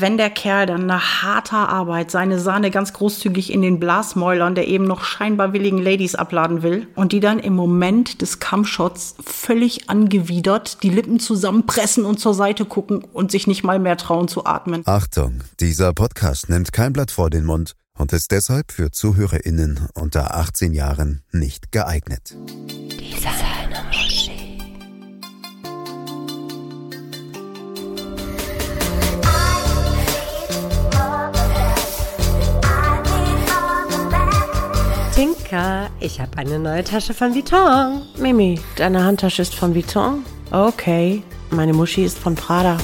Wenn der Kerl dann nach harter Arbeit seine Sahne ganz großzügig in den Blasmäulern der eben noch scheinbar willigen Ladies abladen will und die dann im Moment des Kampfshots völlig angewidert die Lippen zusammenpressen und zur Seite gucken und sich nicht mal mehr trauen zu atmen. Achtung, dieser Podcast nimmt kein Blatt vor den Mund und ist deshalb für ZuhörerInnen unter 18 Jahren nicht geeignet. Dieser Tinka, ich habe eine neue Tasche von Vuitton. Mimi, deine Handtasche ist von Vuitton? Okay, meine Muschi ist von Prada.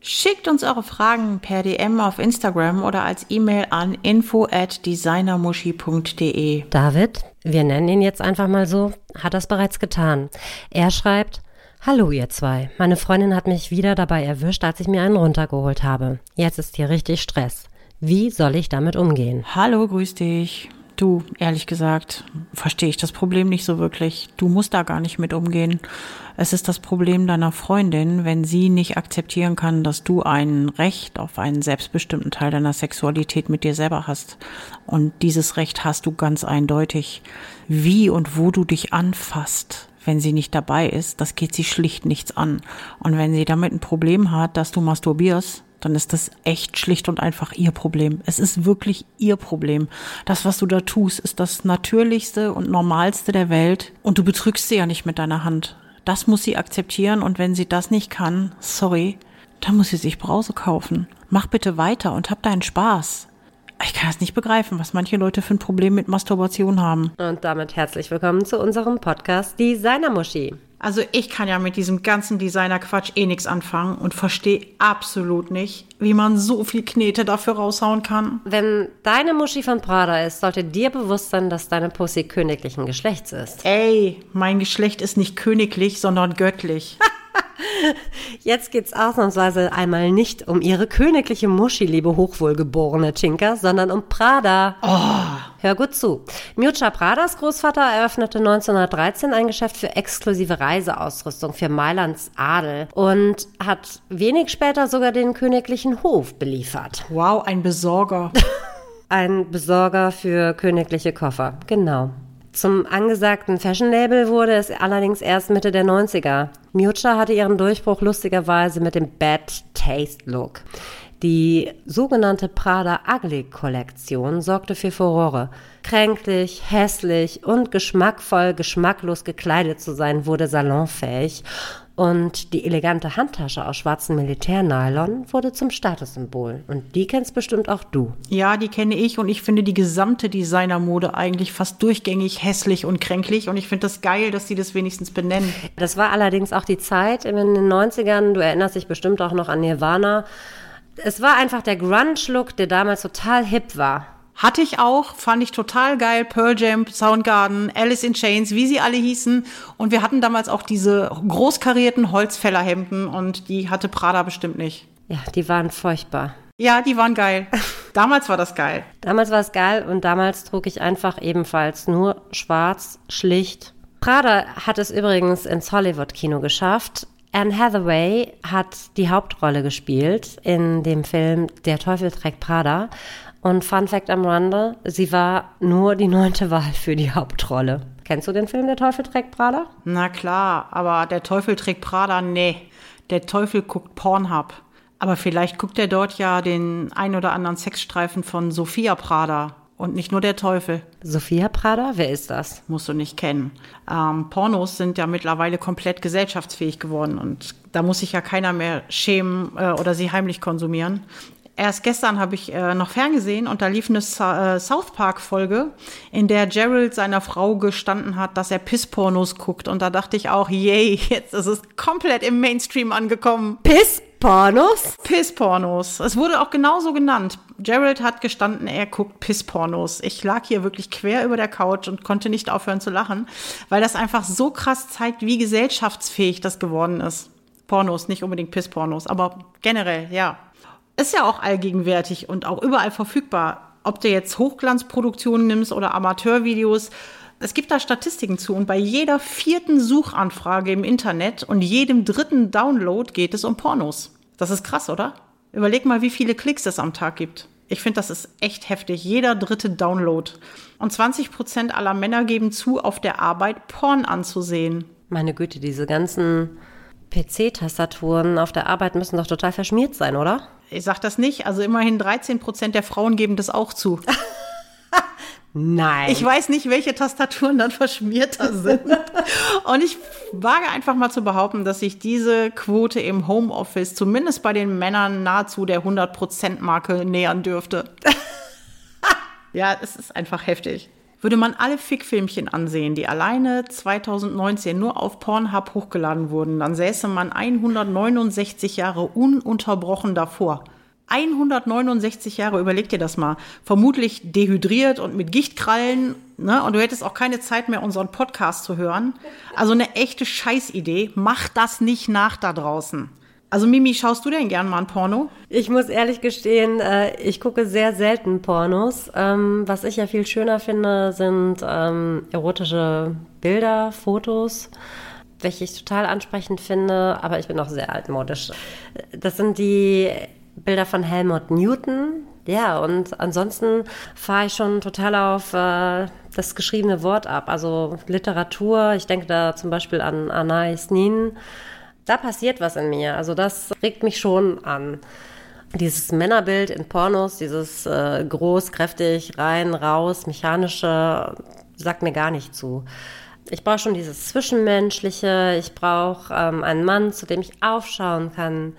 Schickt uns eure Fragen per DM auf Instagram oder als E-Mail an info at designermuschi.de. David, wir nennen ihn jetzt einfach mal so, hat das bereits getan. Er schreibt, Hallo ihr zwei. Meine Freundin hat mich wieder dabei erwischt, als ich mir einen runtergeholt habe. Jetzt ist hier richtig Stress. Wie soll ich damit umgehen? Hallo, grüß dich. Du, ehrlich gesagt, verstehe ich das Problem nicht so wirklich. Du musst da gar nicht mit umgehen. Es ist das Problem deiner Freundin, wenn sie nicht akzeptieren kann, dass du ein Recht auf einen selbstbestimmten Teil deiner Sexualität mit dir selber hast. Und dieses Recht hast du ganz eindeutig. Wie und wo du dich anfasst, wenn sie nicht dabei ist, das geht sie schlicht nichts an. Und wenn sie damit ein Problem hat, dass du masturbierst, dann ist das echt schlicht und einfach ihr Problem. Es ist wirklich ihr Problem. Das, was du da tust, ist das Natürlichste und Normalste der Welt und du betrügst sie ja nicht mit deiner Hand. Das muss sie akzeptieren und wenn sie das nicht kann, sorry, dann muss sie sich Brause kaufen. Mach bitte weiter und hab deinen Spaß. Ich kann es nicht begreifen, was manche Leute für ein Problem mit Masturbation haben. Und damit herzlich willkommen zu unserem Podcast Designer Muschi. Also ich kann ja mit diesem ganzen Designer-Quatsch eh nichts anfangen und verstehe absolut nicht, wie man so viel Knete dafür raushauen kann. Wenn deine Muschi von Prada ist, sollte dir bewusst sein, dass deine Pussy königlichen Geschlechts ist. Ey, mein Geschlecht ist nicht königlich, sondern göttlich. Jetzt geht's ausnahmsweise einmal nicht um ihre königliche Muschi, liebe hochwohlgeborene Tinker, sondern um Prada. Oh. Hör gut zu. Miuccia Pradas Großvater eröffnete 1913 ein Geschäft für exklusive Reiseausrüstung für Mailands Adel und hat wenig später sogar den königlichen Hof beliefert. Wow, ein Besorger. ein Besorger für königliche Koffer, genau. Zum angesagten Fashion-Label wurde es allerdings erst Mitte der 90er. Miuccia hatte ihren Durchbruch lustigerweise mit dem Bad Taste Look. Die sogenannte Prada Ugly Kollektion sorgte für Furore. Kränklich, hässlich und geschmackvoll, geschmacklos gekleidet zu sein, wurde salonfähig und die elegante Handtasche aus schwarzem Militärnylon wurde zum Statussymbol. Und die kennst bestimmt auch du. Ja, die kenne ich und ich finde die gesamte Designermode eigentlich fast durchgängig hässlich und kränklich. Und ich finde das geil, dass sie das wenigstens benennen. Das war allerdings auch die Zeit in den 90ern. Du erinnerst dich bestimmt auch noch an Nirvana. Es war einfach der Grunge-Look, der damals total hip war. Hatte ich auch, fand ich total geil. Pearl Jam, Soundgarden, Alice in Chains, wie sie alle hießen. Und wir hatten damals auch diese großkarierten Holzfällerhemden und die hatte Prada bestimmt nicht. Ja, die waren furchtbar. Ja, die waren geil. Damals war das geil. Damals war es geil und damals trug ich einfach ebenfalls nur schwarz, schlicht. Prada hat es übrigens ins Hollywood-Kino geschafft. Anne Hathaway hat die Hauptrolle gespielt in dem Film Der Teufel trägt Prada. Und Fun Fact am Rande, sie war nur die neunte Wahl für die Hauptrolle. Kennst du den Film Der Teufel trägt Prada? Na klar, aber der Teufel trägt Prada, nee. Der Teufel guckt Pornhub. Aber vielleicht guckt er dort ja den ein oder anderen Sexstreifen von Sophia Prada. Und nicht nur der Teufel. Sophia Prada? Wer ist das? Musst du nicht kennen. Ähm, Pornos sind ja mittlerweile komplett gesellschaftsfähig geworden und da muss sich ja keiner mehr schämen äh, oder sie heimlich konsumieren. Erst gestern habe ich äh, noch ferngesehen und da lief eine Sa äh, South Park Folge, in der Gerald seiner Frau gestanden hat, dass er Pisspornos guckt und da dachte ich auch, yay, jetzt ist es komplett im Mainstream angekommen. Pisspornos? Pisspornos. Es wurde auch genauso genannt. Gerald hat gestanden, er guckt Pisspornos. Ich lag hier wirklich quer über der Couch und konnte nicht aufhören zu lachen, weil das einfach so krass zeigt, wie gesellschaftsfähig das geworden ist. Pornos, nicht unbedingt Pisspornos, aber generell, ja ist ja auch allgegenwärtig und auch überall verfügbar. Ob du jetzt Hochglanzproduktionen nimmst oder Amateurvideos, Es gibt da Statistiken zu und bei jeder vierten Suchanfrage im Internet und jedem dritten Download geht es um Pornos. Das ist krass, oder? Überleg mal, wie viele Klicks es am Tag gibt. Ich finde, das ist echt heftig. Jeder dritte Download. Und 20 Prozent aller Männer geben zu, auf der Arbeit Porn anzusehen. Meine Güte, diese ganzen PC-Tastaturen auf der Arbeit müssen doch total verschmiert sein, oder? Ich sag das nicht. Also immerhin 13 Prozent der Frauen geben das auch zu. Nein. Ich weiß nicht, welche Tastaturen dann verschmierter sind. Und ich wage einfach mal zu behaupten, dass sich diese Quote im Homeoffice zumindest bei den Männern nahezu der 100%-Marke nähern dürfte. ja, es ist einfach heftig. Würde man alle Fickfilmchen ansehen, die alleine 2019 nur auf Pornhub hochgeladen wurden, dann säße man 169 Jahre ununterbrochen davor. 169 Jahre, überleg dir das mal. Vermutlich dehydriert und mit Gichtkrallen, ne? Und du hättest auch keine Zeit mehr, unseren Podcast zu hören. Also eine echte Scheißidee. Mach das nicht nach da draußen. Also Mimi, schaust du denn gern mal ein Porno? Ich muss ehrlich gestehen, äh, ich gucke sehr selten Pornos. Ähm, was ich ja viel schöner finde, sind ähm, erotische Bilder, Fotos welche ich total ansprechend finde, aber ich bin auch sehr altmodisch. Das sind die Bilder von Helmut Newton. Ja, und ansonsten fahre ich schon total auf äh, das geschriebene Wort ab. Also Literatur, ich denke da zum Beispiel an Anais Nin. Da passiert was in mir. Also das regt mich schon an. Dieses Männerbild in Pornos, dieses äh, groß, kräftig, rein, raus, mechanische, sagt mir gar nicht zu. Ich brauche schon dieses Zwischenmenschliche. Ich brauche ähm, einen Mann, zu dem ich aufschauen kann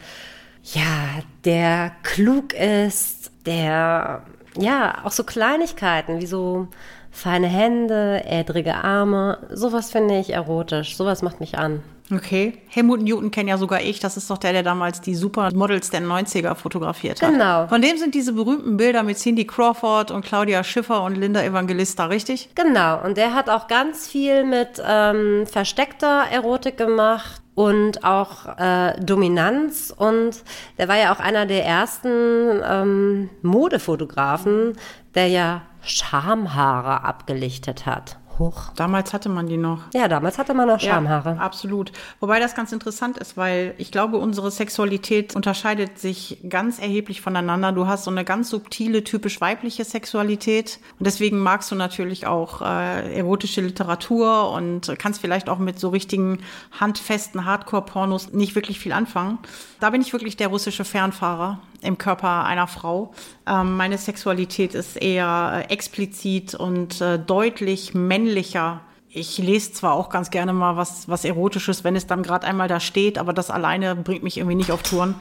ja, der klug ist, der, ja, auch so Kleinigkeiten wie so feine Hände, ädrige Arme, sowas finde ich erotisch, sowas macht mich an. Okay. Helmut Newton kenne ja sogar ich. Das ist doch der, der damals die Supermodels der 90er fotografiert hat. Genau. Von dem sind diese berühmten Bilder mit Cindy Crawford und Claudia Schiffer und Linda Evangelista, richtig? Genau. Und der hat auch ganz viel mit ähm, versteckter Erotik gemacht und auch äh, Dominanz. Und der war ja auch einer der ersten ähm, Modefotografen, der ja Schamhaare abgelichtet hat. Hoch. Damals hatte man die noch. Ja, damals hatte man noch Schamhaare. Ja, absolut. Wobei das ganz interessant ist, weil ich glaube, unsere Sexualität unterscheidet sich ganz erheblich voneinander. Du hast so eine ganz subtile, typisch weibliche Sexualität. Und deswegen magst du natürlich auch äh, erotische Literatur und kannst vielleicht auch mit so richtigen handfesten Hardcore-Pornos nicht wirklich viel anfangen. Da bin ich wirklich der russische Fernfahrer im Körper einer Frau. Ähm, meine Sexualität ist eher äh, explizit und äh, deutlich männlicher. Ich lese zwar auch ganz gerne mal was, was Erotisches, wenn es dann gerade einmal da steht, aber das alleine bringt mich irgendwie nicht auf Touren.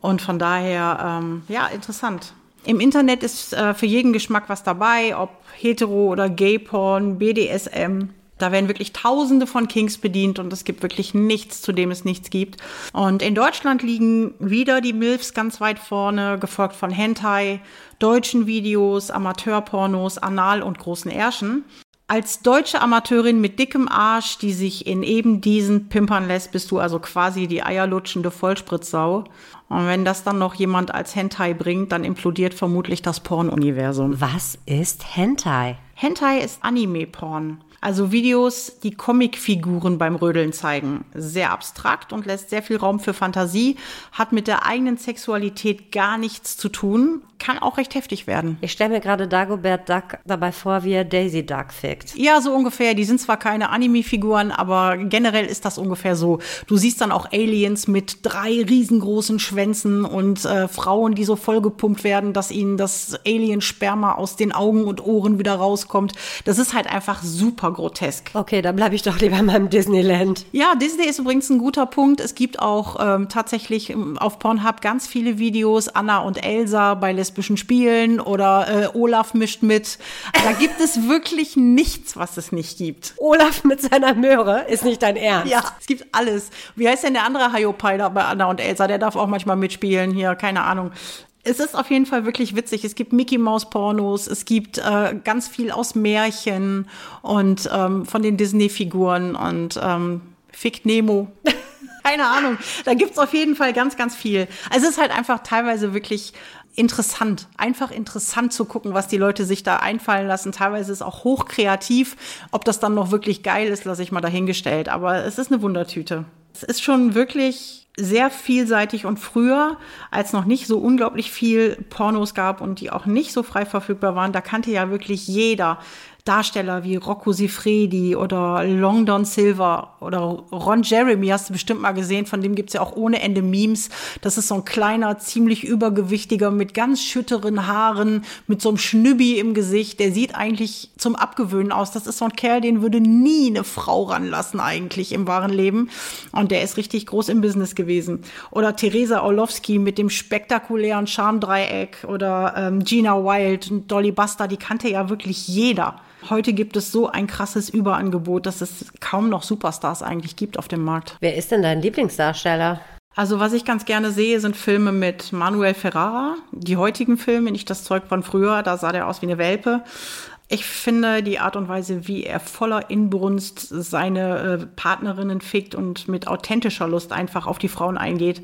Und von daher, ähm, ja, interessant. Im Internet ist äh, für jeden Geschmack was dabei, ob hetero oder Gay-Porn, BDSM. Da werden wirklich Tausende von Kings bedient und es gibt wirklich nichts, zu dem es nichts gibt. Und in Deutschland liegen wieder die MILFs ganz weit vorne, gefolgt von Hentai, deutschen Videos, Amateurpornos, Anal und großen Ärschen. Als deutsche Amateurin mit dickem Arsch, die sich in eben diesen pimpern lässt, bist du also quasi die eierlutschende Vollspritzsau. Und wenn das dann noch jemand als Hentai bringt, dann implodiert vermutlich das Pornuniversum. Was ist Hentai? Hentai ist Anime-Porn. Also Videos, die Comicfiguren beim Rödeln zeigen. Sehr abstrakt und lässt sehr viel Raum für Fantasie, hat mit der eigenen Sexualität gar nichts zu tun, kann auch recht heftig werden. Ich stelle mir gerade Dagobert Duck dabei vor, wie er Daisy Duck fickt. Ja, so ungefähr. Die sind zwar keine Anime-Figuren, aber generell ist das ungefähr so. Du siehst dann auch Aliens mit drei riesengroßen Schwänzen und äh, Frauen, die so vollgepumpt werden, dass ihnen das Alien-Sperma aus den Augen und Ohren wieder rauskommt. Das ist halt einfach super super grotesk. Okay, dann bleibe ich doch lieber in meinem Disneyland. Ja, Disney ist übrigens ein guter Punkt. Es gibt auch ähm, tatsächlich ähm, auf Pornhub ganz viele Videos, Anna und Elsa bei lesbischen Spielen oder äh, Olaf mischt mit. Da gibt es wirklich nichts, was es nicht gibt. Olaf mit seiner Möhre ist nicht dein Ernst. Ja, es gibt alles. Wie heißt denn der andere Hayopai da bei Anna und Elsa? Der darf auch manchmal mitspielen hier, keine Ahnung es ist auf jeden Fall wirklich witzig. Es gibt Mickey Mouse Pornos, es gibt äh, ganz viel aus Märchen und ähm, von den Disney-Figuren und ähm, Fick Nemo. Keine Ahnung. Da gibt's auf jeden Fall ganz, ganz viel. Es ist halt einfach teilweise wirklich interessant, einfach interessant zu gucken, was die Leute sich da einfallen lassen. Teilweise ist es auch hochkreativ. Ob das dann noch wirklich geil ist, lasse ich mal dahingestellt. Aber es ist eine Wundertüte. Es ist schon wirklich sehr vielseitig und früher, als noch nicht so unglaublich viel Pornos gab und die auch nicht so frei verfügbar waren, da kannte ja wirklich jeder Darsteller wie Rocco Sifredi oder Long Don Silver oder Ron Jeremy hast du bestimmt mal gesehen, von dem gibt's ja auch ohne Ende Memes. Das ist so ein kleiner, ziemlich übergewichtiger mit ganz schütteren Haaren, mit so einem Schnübbi im Gesicht. Der sieht eigentlich zum Abgewöhnen aus. Das ist so ein Kerl, den würde nie eine Frau ranlassen eigentlich im wahren Leben. Und der ist richtig groß im Business gewesen. Oder Theresa Orlowski mit dem spektakulären Charmdreieck oder ähm, Gina Wild und Dolly Buster, die kannte ja wirklich jeder. Heute gibt es so ein krasses Überangebot, dass es kaum noch Superstars eigentlich gibt auf dem Markt. Wer ist denn dein Lieblingsdarsteller? Also was ich ganz gerne sehe, sind Filme mit Manuel Ferrara. Die heutigen Filme, nicht das Zeug von früher, da sah der aus wie eine Welpe. Ich finde die Art und Weise, wie er voller Inbrunst seine äh, Partnerinnen fickt und mit authentischer Lust einfach auf die Frauen eingeht,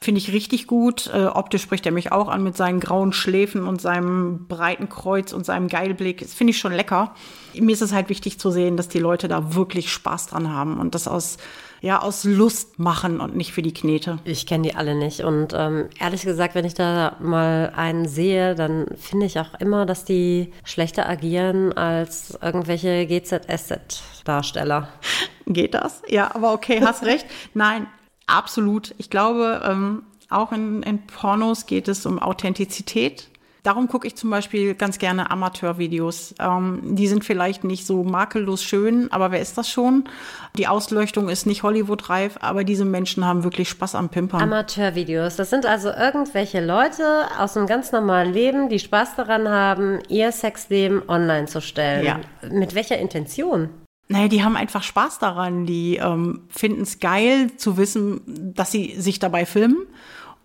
finde ich richtig gut. Äh, optisch spricht er mich auch an mit seinen grauen Schläfen und seinem breiten Kreuz und seinem Geilblick. Das finde ich schon lecker. Mir ist es halt wichtig zu sehen, dass die Leute da wirklich Spaß dran haben und das aus ja aus Lust machen und nicht für die Knete. Ich kenne die alle nicht. Und ähm, ehrlich gesagt, wenn ich da mal einen sehe, dann finde ich auch immer, dass die schlechter agieren als irgendwelche GZSZ-Darsteller. Geht das? Ja, aber okay, hast recht. Nein, absolut. Ich glaube, ähm, auch in, in Pornos geht es um Authentizität. Darum gucke ich zum Beispiel ganz gerne Amateurvideos. Ähm, die sind vielleicht nicht so makellos schön, aber wer ist das schon? Die Ausleuchtung ist nicht Hollywood-reif, aber diese Menschen haben wirklich Spaß am Pimpern. Amateurvideos, das sind also irgendwelche Leute aus einem ganz normalen Leben, die Spaß daran haben, ihr Sexleben online zu stellen. Ja. Mit welcher Intention? Naja, die haben einfach Spaß daran. Die ähm, finden es geil zu wissen, dass sie sich dabei filmen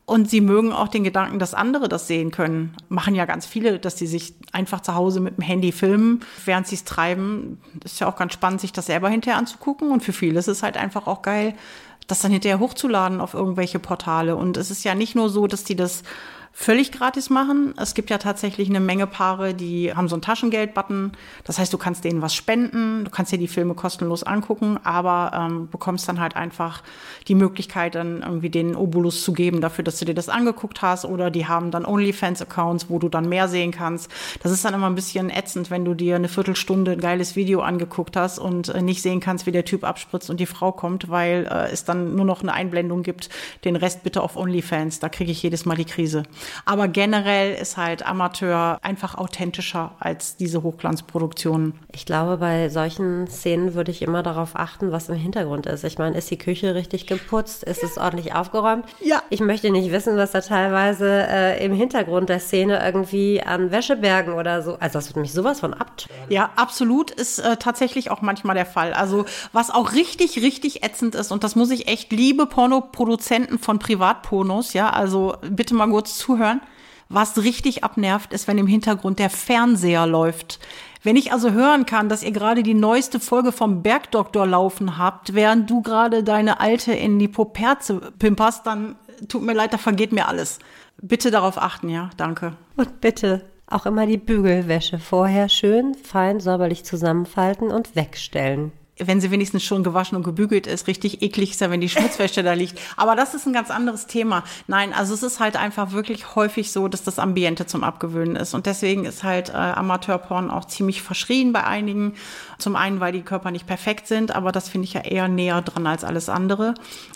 und sie mögen auch den Gedanken, dass andere das sehen können. Machen ja ganz viele, dass sie sich einfach zu Hause mit dem Handy filmen, während sie es treiben. ist ja auch ganz spannend, sich das selber hinterher anzugucken. Und für viele ist es halt einfach auch geil, das dann hinterher hochzuladen auf irgendwelche Portale. Und es ist ja nicht nur so, dass die das völlig gratis machen. Es gibt ja tatsächlich eine Menge Paare, die haben so einen Taschengeld-Button. Das heißt, du kannst denen was spenden, du kannst dir die Filme kostenlos angucken, aber ähm, bekommst dann halt einfach die Möglichkeit, dann irgendwie den Obolus zu geben dafür, dass du dir das angeguckt hast. Oder die haben dann OnlyFans-Accounts, wo du dann mehr sehen kannst. Das ist dann immer ein bisschen ätzend, wenn du dir eine Viertelstunde ein geiles Video angeguckt hast und äh, nicht sehen kannst, wie der Typ abspritzt und die Frau kommt, weil äh, es dann nur noch eine Einblendung gibt. Den Rest bitte auf OnlyFans. Da kriege ich jedes Mal die Krise. Aber generell ist halt Amateur einfach authentischer als diese Hochglanzproduktionen. Ich glaube, bei solchen Szenen würde ich immer darauf achten, was im Hintergrund ist. Ich meine, ist die Küche richtig geputzt? Ist es ordentlich aufgeräumt? Ja. Ich möchte nicht wissen, was da teilweise äh, im Hintergrund der Szene irgendwie an Wäschebergen oder so. Also das würde mich sowas von abtören. Ja, absolut ist äh, tatsächlich auch manchmal der Fall. Also was auch richtig, richtig ätzend ist und das muss ich echt liebe Pornoproduzenten von Privatpornos, ja, also bitte mal kurz zu zuhören. Was richtig abnervt, ist, wenn im Hintergrund der Fernseher läuft. Wenn ich also hören kann, dass ihr gerade die neueste Folge vom Bergdoktor laufen habt, während du gerade deine alte in die Poperze pimperst, dann tut mir leid, da vergeht mir alles. Bitte darauf achten, ja? Danke. Und bitte auch immer die Bügelwäsche vorher schön fein säuberlich zusammenfalten und wegstellen wenn sie wenigstens schon gewaschen und gebügelt ist, richtig eklig ist ja, wenn die Schmutzwäsche da liegt. Aber das ist ein ganz anderes Thema. Nein, also es ist halt einfach wirklich häufig so, dass das Ambiente zum Abgewöhnen ist. Und deswegen ist halt äh, Amateurporn auch ziemlich verschrien bei einigen. Zum einen, weil die Körper nicht perfekt sind, aber das finde ich ja eher näher dran als alles andere.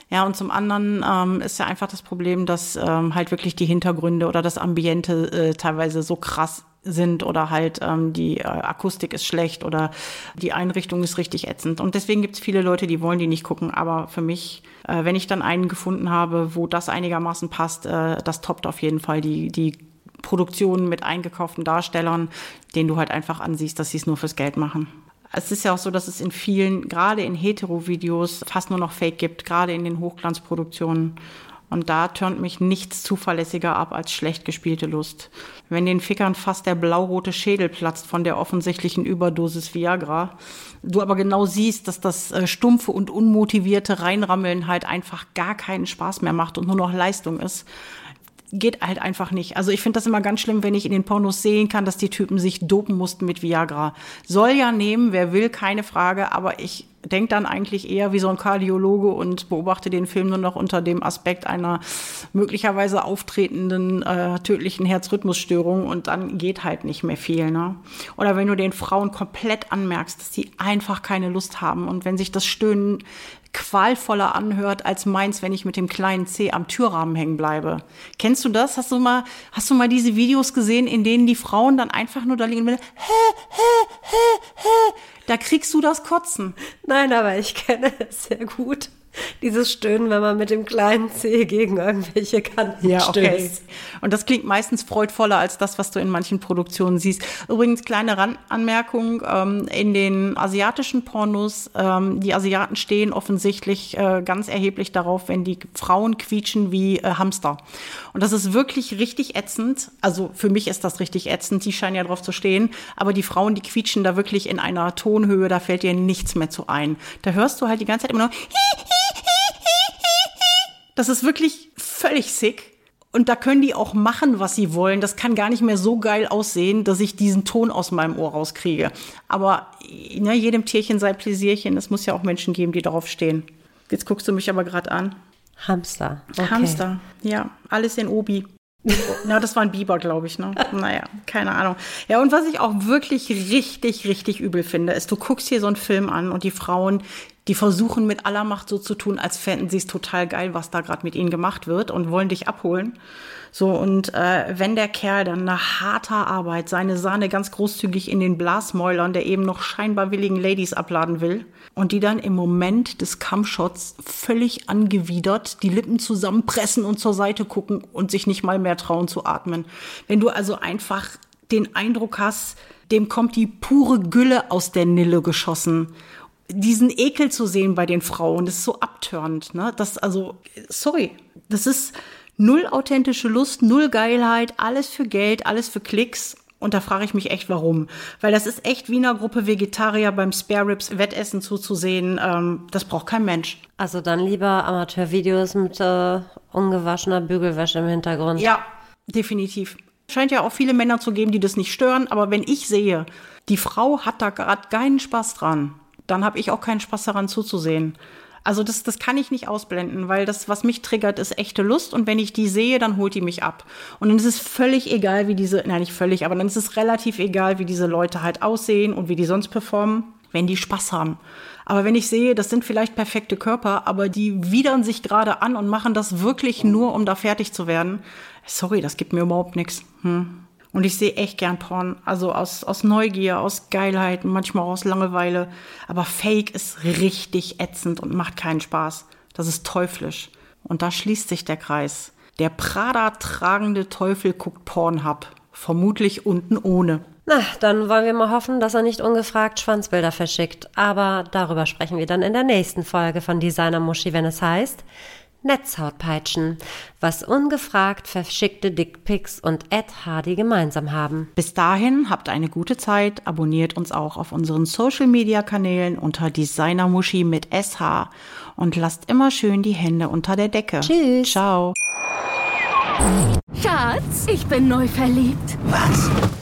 Ja, und zum anderen ähm, ist ja einfach das Problem, dass ähm, halt wirklich die Hintergründe oder das Ambiente äh, teilweise so krass sind oder halt ähm, die äh, Akustik ist schlecht oder die Einrichtung ist richtig ätzend. Und deswegen gibt es viele Leute, die wollen die nicht gucken. Aber für mich, äh, wenn ich dann einen gefunden habe, wo das einigermaßen passt, äh, das toppt auf jeden Fall die, die Produktionen mit eingekauften Darstellern, denen du halt einfach ansiehst, dass sie es nur fürs Geld machen. Es ist ja auch so, dass es in vielen, gerade in Hetero-Videos, fast nur noch Fake gibt, gerade in den Hochglanzproduktionen. Und da turnt mich nichts zuverlässiger ab als schlecht gespielte Lust. Wenn den Fickern fast der blaurote Schädel platzt von der offensichtlichen Überdosis Viagra, du aber genau siehst, dass das äh, stumpfe und unmotivierte Reinrammeln halt einfach gar keinen Spaß mehr macht und nur noch Leistung ist, geht halt einfach nicht. Also ich finde das immer ganz schlimm, wenn ich in den Pornos sehen kann, dass die Typen sich dopen mussten mit Viagra. Soll ja nehmen, wer will, keine Frage, aber ich denke dann eigentlich eher wie so ein Kardiologe und beobachte den Film nur noch unter dem Aspekt einer möglicherweise auftretenden äh, tödlichen Herzrhythmusstörung und dann geht halt nicht mehr viel. Ne? Oder wenn du den Frauen komplett anmerkst, dass sie einfach keine Lust haben und wenn sich das Stöhnen qualvoller anhört als meins, wenn ich mit dem kleinen C am Türrahmen hängen bleibe. Kennst du das? Hast du mal, hast du mal diese Videos gesehen, in denen die Frauen dann einfach nur da liegen und hä, hä, hä, hä, da kriegst du das Kotzen. Nein, aber ich kenne es sehr gut dieses Stöhnen, wenn man mit dem kleinen Zeh gegen irgendwelche Kanten ja, okay. stößt. Und das klingt meistens freudvoller als das, was du in manchen Produktionen siehst. Übrigens, kleine Randanmerkung, ähm, in den asiatischen Pornos, ähm, die Asiaten stehen offensichtlich äh, ganz erheblich darauf, wenn die Frauen quietschen wie äh, Hamster. Und das ist wirklich richtig ätzend. Also für mich ist das richtig ätzend, die scheinen ja drauf zu stehen. Aber die Frauen, die quietschen da wirklich in einer Tonhöhe, da fällt dir nichts mehr zu ein. Da hörst du halt die ganze Zeit immer nur das ist wirklich völlig sick. Und da können die auch machen, was sie wollen. Das kann gar nicht mehr so geil aussehen, dass ich diesen Ton aus meinem Ohr rauskriege. Aber ne, jedem Tierchen sei Pläsierchen. Es muss ja auch Menschen geben, die darauf stehen. Jetzt guckst du mich aber gerade an. Hamster. Okay. Hamster, ja. Alles in Obi. Na, das war ein Biber, glaube ich, ne? Naja, keine Ahnung. Ja, und was ich auch wirklich richtig, richtig übel finde, ist, du guckst hier so einen Film an und die Frauen, die versuchen mit aller Macht so zu tun, als fänden sie es total geil, was da gerade mit ihnen gemacht wird und wollen dich abholen. So, und äh, wenn der Kerl dann nach harter Arbeit seine Sahne ganz großzügig in den Blasmäulern der eben noch scheinbar willigen Ladies abladen will und die dann im Moment des Kampfshots völlig angewidert die Lippen zusammenpressen und zur Seite gucken und sich nicht mal mehr trauen zu atmen. Wenn du also einfach den Eindruck hast, dem kommt die pure Gülle aus der Nille geschossen diesen Ekel zu sehen bei den Frauen, das ist so abtörend, ne? Das, also, sorry, das ist null authentische Lust, null Geilheit, alles für Geld, alles für Klicks. Und da frage ich mich echt, warum. Weil das ist echt wie einer Gruppe Vegetarier beim Spare Ribs Wettessen zuzusehen. Ähm, das braucht kein Mensch. Also dann lieber Amateurvideos mit äh, ungewaschener Bügelwäsche im Hintergrund. Ja, definitiv. Scheint ja auch viele Männer zu geben, die das nicht stören. Aber wenn ich sehe, die Frau hat da gerade keinen Spaß dran, dann habe ich auch keinen Spaß daran zuzusehen. Also das, das kann ich nicht ausblenden, weil das, was mich triggert, ist echte Lust und wenn ich die sehe, dann holt die mich ab. Und dann ist es völlig egal, wie diese, nein, nicht völlig, aber dann ist es relativ egal, wie diese Leute halt aussehen und wie die sonst performen, wenn die Spaß haben. Aber wenn ich sehe, das sind vielleicht perfekte Körper, aber die widern sich gerade an und machen das wirklich nur, um da fertig zu werden, sorry, das gibt mir überhaupt nichts. Hm. Und ich sehe echt gern Porn. Also aus, aus Neugier, aus Geilheit, manchmal aus Langeweile. Aber Fake ist richtig ätzend und macht keinen Spaß. Das ist teuflisch. Und da schließt sich der Kreis. Der Prada-tragende Teufel guckt Pornhub. Vermutlich unten ohne. Na, dann wollen wir mal hoffen, dass er nicht ungefragt Schwanzbilder verschickt. Aber darüber sprechen wir dann in der nächsten Folge von Designer Muschi, wenn es heißt Netzhautpeitschen, was ungefragt verschickte Dickpics und Ed Hardy gemeinsam haben. Bis dahin habt eine gute Zeit, abonniert uns auch auf unseren Social Media Kanälen unter Designermuschi mit SH und lasst immer schön die Hände unter der Decke. Tschüss. Ciao. Schatz, ich bin neu verliebt. Was?